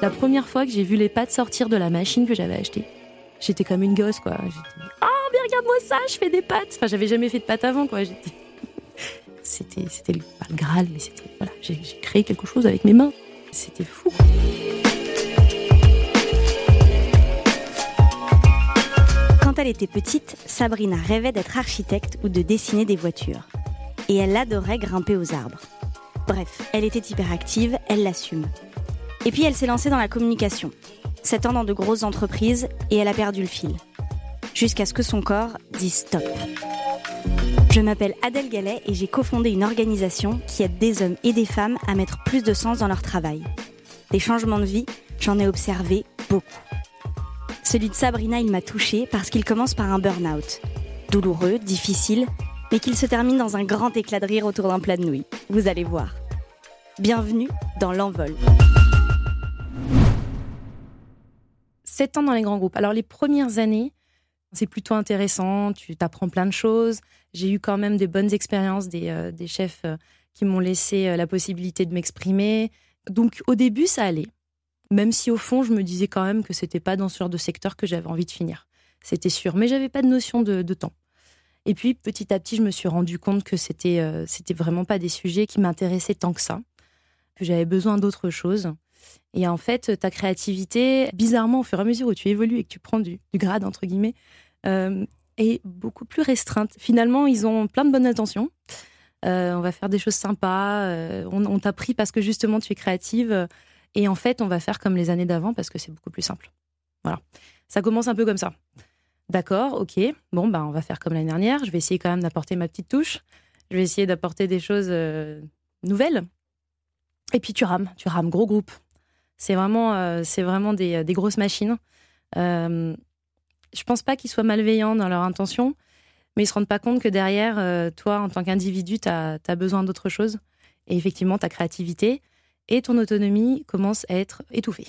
La première fois que j'ai vu les pattes sortir de la machine que j'avais achetée, j'étais comme une gosse, quoi. J'étais, oh, mais regarde-moi ça, je fais des pâtes. Enfin, j'avais jamais fait de pâtes avant, quoi. C'était, c'était pas le Graal, mais c'était, voilà, j'ai, j'ai créé quelque chose avec mes mains. C'était fou. Quand elle était petite, Sabrina rêvait d'être architecte ou de dessiner des voitures. Et elle adorait grimper aux arbres. Bref, elle était hyperactive, elle l'assume. Et puis elle s'est lancée dans la communication. Sept ans dans de grosses entreprises et elle a perdu le fil. Jusqu'à ce que son corps dise stop. Je m'appelle Adèle Gallet et j'ai cofondé une organisation qui aide des hommes et des femmes à mettre plus de sens dans leur travail. Des changements de vie, j'en ai observé beaucoup. Celui de Sabrina, il m'a touchée parce qu'il commence par un burn-out. Douloureux, difficile, mais qu'il se termine dans un grand éclat de rire autour d'un plat de nouilles. Vous allez voir. Bienvenue dans l'envol. Sept ans dans les grands groupes. Alors les premières années, c'est plutôt intéressant, tu t'apprends plein de choses. J'ai eu quand même des bonnes expériences, des, euh, chefs euh, qui m'ont laissé euh, la possibilité de m'exprimer. Donc au début, ça allait. Même si au fond, je me disais quand même que c'était pas dans ce genre de secteur que j'avais envie de finir. C'était sûr, mais j'avais pas de notion de, temps. Et puis petit à petit, je me suis rendu compte que c'était c'était vraiment pas des sujets qui m'intéressaient tant que ça, que j'avais besoin d'autre chose. Et en fait, ta créativité, bizarrement, au fur et à mesure où tu évolues et que tu prends du, grade entre guillemets, euh, est beaucoup plus restreinte. Finalement, ils ont plein de bonnes intentions. Euh, on va faire des choses sympas. Euh, on, t'a pris parce que justement tu es créative. Et en fait, on va faire comme les années d'avant parce que c'est beaucoup plus simple. Voilà. Ça commence un peu comme ça. D'accord, ok. Bon, bah, on va faire comme l'année dernière. Je vais essayer quand même d'apporter ma petite touche. Je vais essayer d'apporter des choses nouvelles. Et puis tu rames, tu rames, gros groupe. C'est vraiment, euh, vraiment des, des, grosses machines. Euh, je pense pas qu'ils soient malveillants dans leur intention, mais ils se rendent pas compte que derrière, euh, toi, en tant qu'individu, tu as, besoin d'autre chose. Et effectivement, ta créativité, et ton autonomie commence à être étouffée.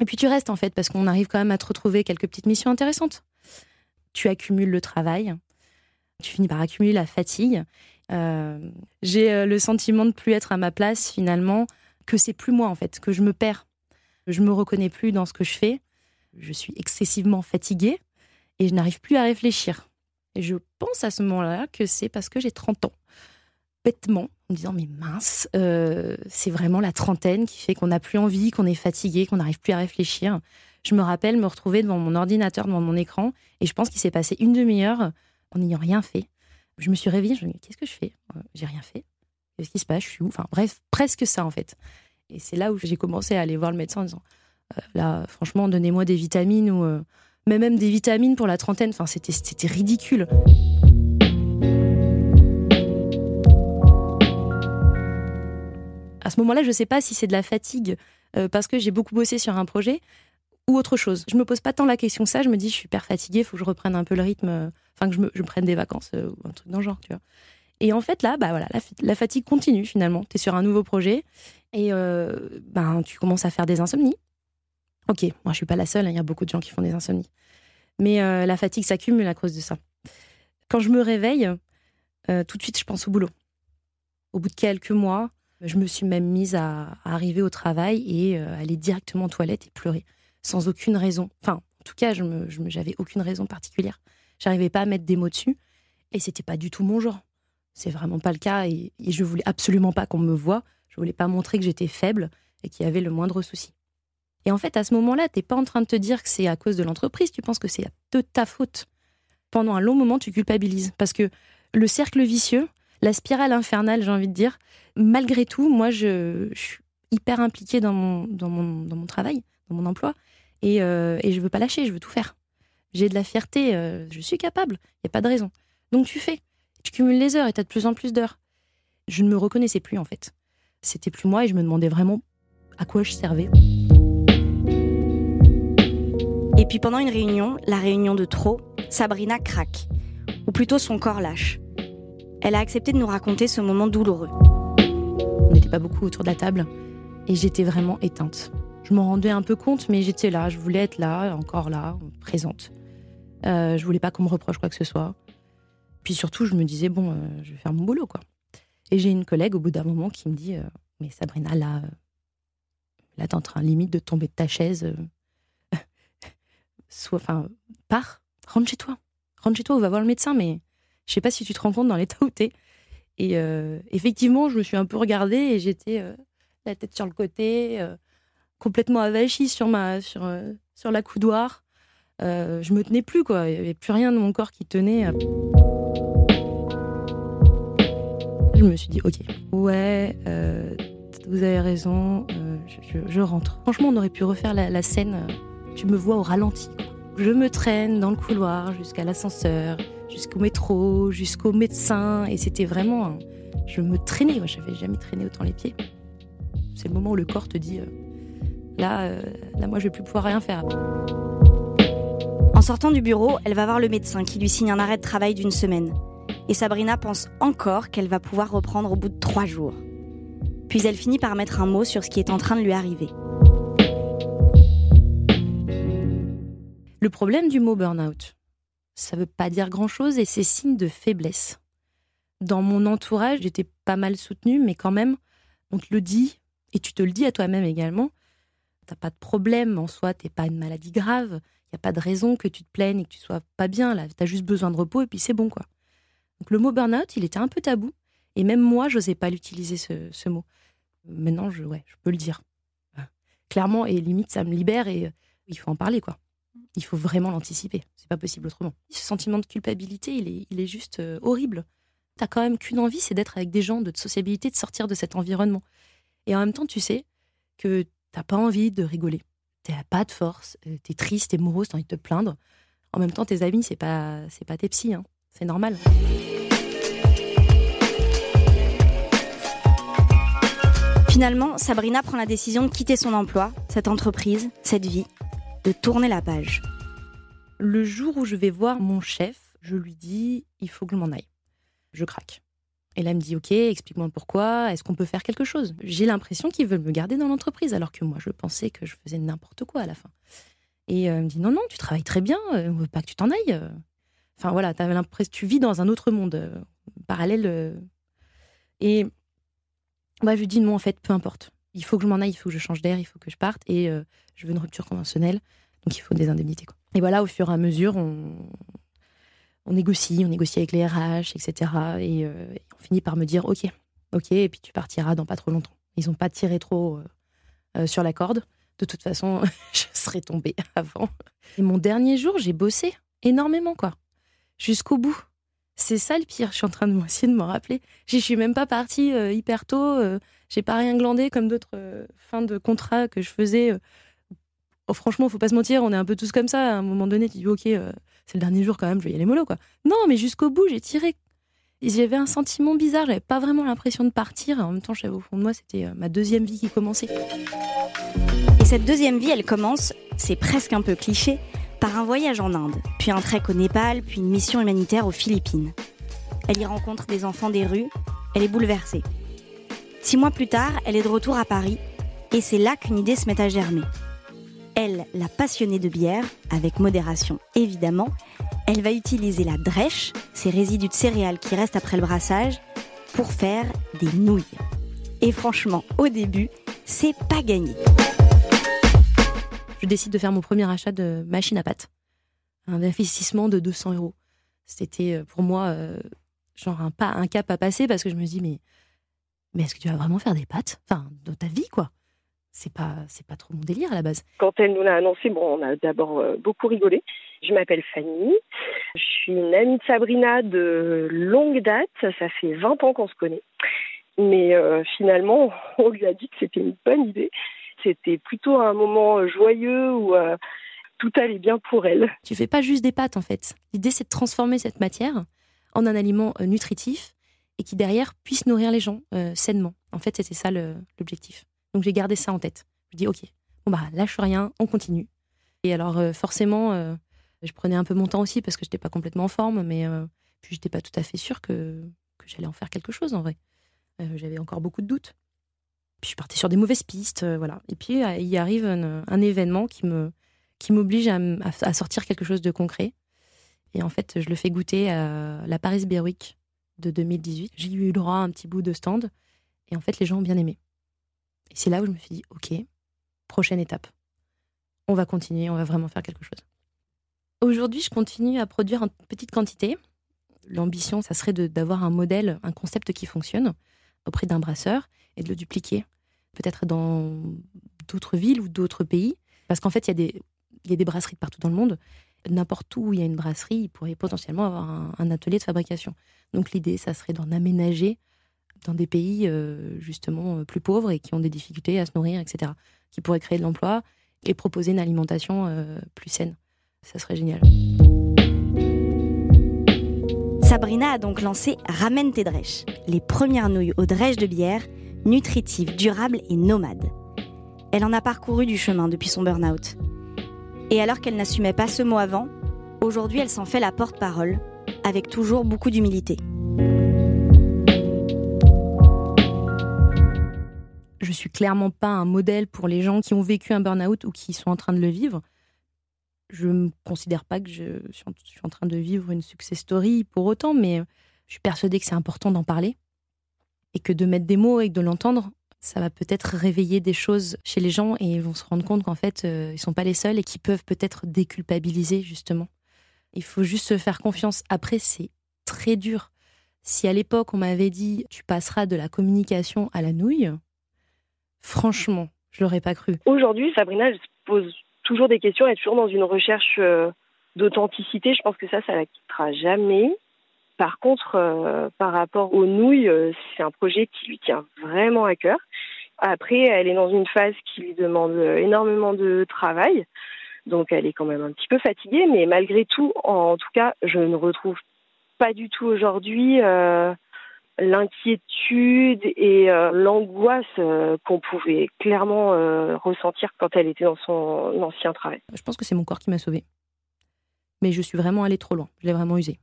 Et puis tu restes en fait parce qu'on arrive quand même à te retrouver quelques petites missions intéressantes. Tu accumules le travail, tu finis par accumuler la fatigue. Euh, J'ai le sentiment de plus être à ma place finalement, que c'est plus moi en fait, que je me perds. Je me reconnais plus dans ce que je fais. Je suis excessivement fatiguée et je n'arrive plus à réfléchir. Et je pense à ce moment-là que c'est parce que j'ai 30 ans. Bêtement, en me disant mais mince, euh, c'est vraiment la trentaine qui fait qu'on n'a plus envie, qu'on est fatigué, qu'on n'arrive plus à réfléchir. Je me rappelle me retrouver devant mon ordinateur, devant mon écran, et je pense qu'il s'est passé une demi-heure en n'ayant rien fait. Je me suis réveillée, je me dis qu'est-ce que je fais? J'ai rien fait. Qu'est-ce qui se passe? Je suis où? Enfin bref, presque ça en fait. Et c'est là où j'ai commencé à aller voir le médecin en disant euh, là, franchement, donnez-moi des vitamines ou euh, mais même des vitamines pour la trentaine. Enfin, c'était c'était ridicule. À ce moment-là, je ne sais pas si c'est de la fatigue euh, parce que j'ai beaucoup bossé sur un projet ou autre chose. Je me pose pas tant la question ça. Je me dis, je suis hyper fatiguée, il faut que je reprenne un peu le rythme, enfin que je, me, prenne des vacances ou un truc dans le genre, tu vois. Et en fait, là, bah voilà, la, fatigue continue finalement. Tu es sur un nouveau projet et euh, ben, tu commences à faire des insomnies. Ok, moi je suis pas la seule, il hein, y a beaucoup de gens qui font des insomnies. Mais euh, la fatigue s'accumule à cause de ça. Quand je me réveille, euh, tout de suite je pense au boulot. Au bout de quelques mois, je me suis même mise à, arriver au travail et aller directement aux toilettes et pleurer, sans aucune raison. Enfin, en tout cas, je j'avais aucune raison particulière. J'arrivais pas à mettre des mots dessus et c'était pas du tout mon genre. C'est vraiment pas le cas et, je voulais absolument pas qu'on me voie. Je voulais pas montrer que j'étais faible et qu'il y avait le moindre souci. Et en fait, à ce moment-là, t'es pas en train de te dire que c'est à cause de l'entreprise, tu penses que c'est de ta faute. Pendant un long moment, tu culpabilises parce que le cercle vicieux, la spirale infernale, j'ai envie de dire, malgré tout, moi, je, je suis hyper impliquée dans mon, dans, mon, dans mon travail, dans mon emploi, et, euh, et je veux pas lâcher, je veux tout faire. J'ai de la fierté, euh, je suis capable, il n'y a pas de raison. Donc tu fais, tu cumules les heures et tu as de plus en plus d'heures. Je ne me reconnaissais plus en fait. C'était plus moi et je me demandais vraiment à quoi je servais. Et puis pendant une réunion, la réunion de trop, Sabrina craque, ou plutôt son corps lâche. Elle a accepté de nous raconter ce moment douloureux. On n'était pas beaucoup autour de la table et j'étais vraiment éteinte. Je m'en rendais un peu compte, mais j'étais là, je voulais être là, encore là, présente. Euh, je voulais pas qu'on me reproche quoi que ce soit. Puis surtout, je me disais, bon, euh, je vais faire mon boulot, quoi. Et j'ai une collègue au bout d'un moment qui me dit, euh, mais Sabrina, là, Là, t'es en train limite de tomber de ta chaise. Soit, enfin, pars, rentre chez toi. Rentre chez toi, on va voir le médecin, mais je sais pas si tu te rends compte dans l'état où t'es. Et effectivement, je me suis un peu regardée et j'étais la tête sur le côté, complètement avachie sur, ma, sur, sur la coudoir. je me tenais plus, quoi. Il n'y avait plus rien de mon corps qui tenait. Je me suis dit, ok, ouais, euh, vous avez raison, euh, je, rentre. Franchement, on aurait pu refaire la, scène. Euh, tu me vois au ralenti. Je me traîne dans le couloir jusqu'à l'ascenseur, jusqu'au métro, jusqu'au médecin. Et c'était vraiment. je me traînais. Moi, j'avais jamais traîné autant les pieds. C'est le moment où le corps te dit là, là, moi, je vais plus pouvoir rien faire. En sortant du bureau, elle va voir le médecin qui lui signe un arrêt de travail d'une semaine et Sabrina pense encore qu'elle va pouvoir reprendre au bout de trois jours. Puis elle finit par mettre un mot sur ce qui est en train de lui arriver. Le problème du mot burn-out, ça ne veut pas dire grand-chose et c'est signe de faiblesse. Dans mon entourage, j'étais pas mal soutenue, mais quand même, on te le dit, et tu te le dis à toi-même également, t'as pas de problème en soi, t'es pas une maladie grave, il n'y a pas de raison que tu te plaignes et que tu sois pas bien, là, as juste besoin de repos et puis c'est bon, quoi. Donc le mot burn-out, il était un peu tabou. Et même moi, je n'osais pas l'utiliser, ce, mot. Maintenant, je, ouais, je peux le dire. Clairement, et limite, ça me libère et euh, il faut en parler, quoi. Il faut vraiment l'anticiper. C'est pas possible autrement. Ce sentiment de culpabilité, il est, il juste euh, horrible. T'as quand même qu'une envie, c'est d'être avec des gens, de sociabilité, de sortir de cet environnement. Et en même temps, tu sais que t'as pas envie de rigoler. T'as pas de force, euh, t'es triste, t'es morose, t'as envie de te plaindre. En même temps, tes amis, c'est pas, pas tes psys, hein. C'est normal. Finalement, Sabrina prend la décision de quitter son emploi, cette entreprise, cette vie, de tourner la page. Le jour où je vais voir mon chef, je lui dis il faut que je m'en aille. Je craque. Et là, elle me dit ok, explique-moi pourquoi, est-ce qu'on peut faire quelque chose? J'ai l'impression qu'ils veulent me garder dans l'entreprise, alors que moi, je pensais que je faisais n'importe quoi à la fin. Et euh, elle me dit non, non, tu travailles très bien, euh, on veut pas que tu t'en ailles. Enfin voilà, avais l'impression tu vis dans un autre monde euh, parallèle. Euh. et moi, je lui dis non, en fait, peu importe. Il faut que je m'en aille, il faut que je change d'air, il faut que je parte. Et euh, je veux une rupture conventionnelle. Donc il faut des indemnités. Quoi. Et voilà, au fur et à mesure, on, négocie, on négocie avec les RH, etc. Et, on finit par me dire ok, ok, et puis tu partiras dans pas trop longtemps. Ils n'ont pas tiré trop sur la corde. De toute façon, je serais tombée avant. Et mon dernier jour, j'ai bossé énormément, quoi jusqu'au bout. C'est ça le pire. Je suis en train de essayer de me rappeler. Je suis même pas partie euh, hyper tôt. Euh, j'ai pas rien glandé comme d'autres euh, fins de contrat que je faisais. Oh, franchement, faut pas se mentir, on est un peu tous comme ça. À un moment donné, tu dis ok, c'est le dernier jour quand même, je vais y aller mollo quoi. Non, mais jusqu'au bout, j'ai tiré. J'avais un sentiment bizarre. J'avais pas vraiment l'impression de partir. En même temps, je au fond de moi, c'était ma deuxième vie qui commençait. Et cette deuxième vie, elle commence. C'est presque un peu cliché par un voyage en Inde, puis un trek au Népal, puis une mission humanitaire aux Philippines. Elle y rencontre des enfants des rues, elle est bouleversée. Six mois plus tard, elle est de retour à Paris, et c'est là qu'une idée se met à germer. Elle, la passionnée de bière, avec modération évidemment, elle va utiliser la drèche, ces résidus de céréales qui restent après le brassage, pour faire des nouilles. Et franchement, au début, c'est pas gagné je décide de faire mon premier achat de machine à pâte. Un investissement de 200 euros. C'était euh, pour moi euh, genre un, pas, un cap à passer parce que je me dis, mais, mais est-ce que tu vas vraiment faire des pâtes? Enfin, dans ta vie, quoi. C'est pas, c'est pas trop mon délire à la base. Quand elle nous l'a annoncé, bon, on a d'abord euh, beaucoup rigolé. Je m'appelle Fanny. Je suis une amie de Sabrina de longue date. Ça fait 20 ans qu'on se connaît. Mais finalement, on lui a dit que c'était une bonne idée c'était plutôt un moment euh, joyeux où euh, tout allait bien pour elle. Tu fais pas juste des pâtes en fait. L'idée c'est de transformer cette matière en un aliment euh, nutritif et qui derrière puisse nourrir les gens sainement. En fait, c'était ça l'objectif. Donc j'ai gardé ça en tête. Je dis ok, bon bah lâche rien, on continue. Et alors forcément, je prenais un peu mon temps aussi parce que je n'étais pas complètement en forme, mais puis j'étais pas tout à fait sûre que, que j'allais en faire quelque chose en vrai. J'avais encore beaucoup de doutes. Puis je suis partie sur des mauvaises pistes, euh, voilà. Et puis euh, il arrive un, événement qui me qui m'oblige à, sortir quelque chose de concret. Et en fait, je le fais goûter à la Paris Beer Week de 2018. J'ai eu le droit à un petit bout de stand. Et en fait, les gens ont bien aimé. Et c'est là où je me suis dit, OK, prochaine étape. On va continuer, on va vraiment faire quelque chose. Aujourd'hui, je continue à produire en petite quantité. L'ambition, ça serait d'avoir un modèle, un concept qui fonctionne auprès d'un brasseur et de le dupliquer, peut-être dans d'autres villes ou d'autres pays. Parce qu'en fait, il y, a des brasseries partout dans le monde. N'importe où il y a une brasserie, il pourrait potentiellement avoir un, atelier de fabrication. Donc l'idée, ça serait d'en aménager dans des pays euh, justement plus pauvres et qui ont des difficultés à se nourrir, etc. Qui pourraient créer de l'emploi et proposer une alimentation euh, plus saine. Ça serait génial. Sabrina a donc lancé Ramène tes drèches, les premières nouilles aux drèches de bière, nutritives, durables et nomades. Elle en a parcouru du chemin depuis son burn-out. Et alors qu'elle n'assumait pas ce mot avant, aujourd'hui elle s'en fait la porte-parole, avec toujours beaucoup d'humilité. Je suis clairement pas un modèle pour les gens qui ont vécu un burn-out ou qui sont en train de le vivre. Je ne considère pas que je suis en train de vivre une success story pour autant, mais je suis persuadée que c'est important d'en parler et que de mettre des mots et de l'entendre, ça va peut-être réveiller des choses chez les gens et ils vont se rendre compte qu'en fait, euh, ils sont pas les seuls et qu'ils peuvent peut-être déculpabiliser justement. Il faut juste se faire confiance. Après, c'est très dur. Si à l'époque on m'avait dit tu passeras de la communication à la nouille, franchement, je l'aurais pas cru. Aujourd'hui, Sabrina, je pose toujours des questions, elle est toujours dans une recherche euh, d'authenticité. Je pense que ça, ça la quittera jamais. Par contre, euh, par rapport aux nouilles, euh, c'est un projet qui lui tient vraiment à cœur. Après, elle est dans une phase qui lui demande énormément de travail. Donc, elle est quand même un petit peu fatiguée. Mais malgré tout, en tout cas, je ne retrouve pas du tout aujourd'hui l'inquiétude et euh, l'angoisse euh, qu'on pouvait clairement euh, ressentir quand elle était dans son ancien travail. Je pense que c'est mon corps qui m'a sauvée. Mais je suis vraiment allée trop loin. Je l'ai vraiment usé.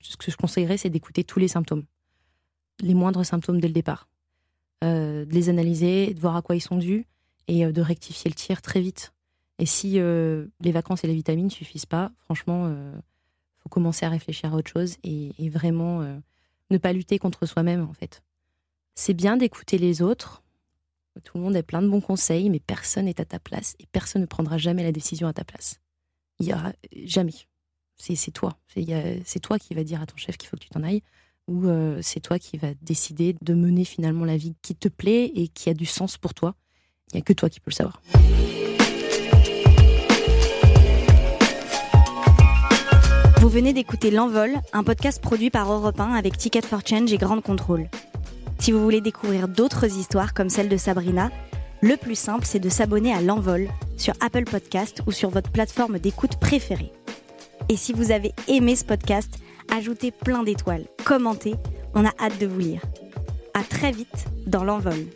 Ce que je conseillerais, c'est d'écouter tous les symptômes. Les moindres symptômes dès le départ. de les analyser, de voir à quoi ils sont dus et de rectifier le tir très vite. Et si les vacances et les vitamines suffisent pas, franchement, il faut commencer à réfléchir à autre chose et, et vraiment ne pas lutter contre soi-même en fait. C'est bien d'écouter les autres. Tout le monde a plein de bons conseils, mais personne n'est à ta place et personne ne prendra jamais la décision à ta place. Il y aura jamais. C'est toi. C'est toi qui va dire à ton chef qu'il faut que tu t'en ailles, ou euh, c'est toi qui va décider de mener finalement la vie qui te plaît et qui a du sens pour toi. Il n'y a que toi qui peux le savoir. Vous venez d'écouter L'Envol, un podcast produit par Europe 1 avec Ticket for Change et Grande Contrôle. Si vous voulez découvrir d'autres histoires comme celle de Sabrina, le plus simple c'est de s'abonner à L'Envol sur Apple Podcast ou sur votre plateforme d'écoute préférée. Et si vous avez aimé ce podcast, ajoutez plein d'étoiles, commentez, on a hâte de vous lire. À très vite dans L'Envol.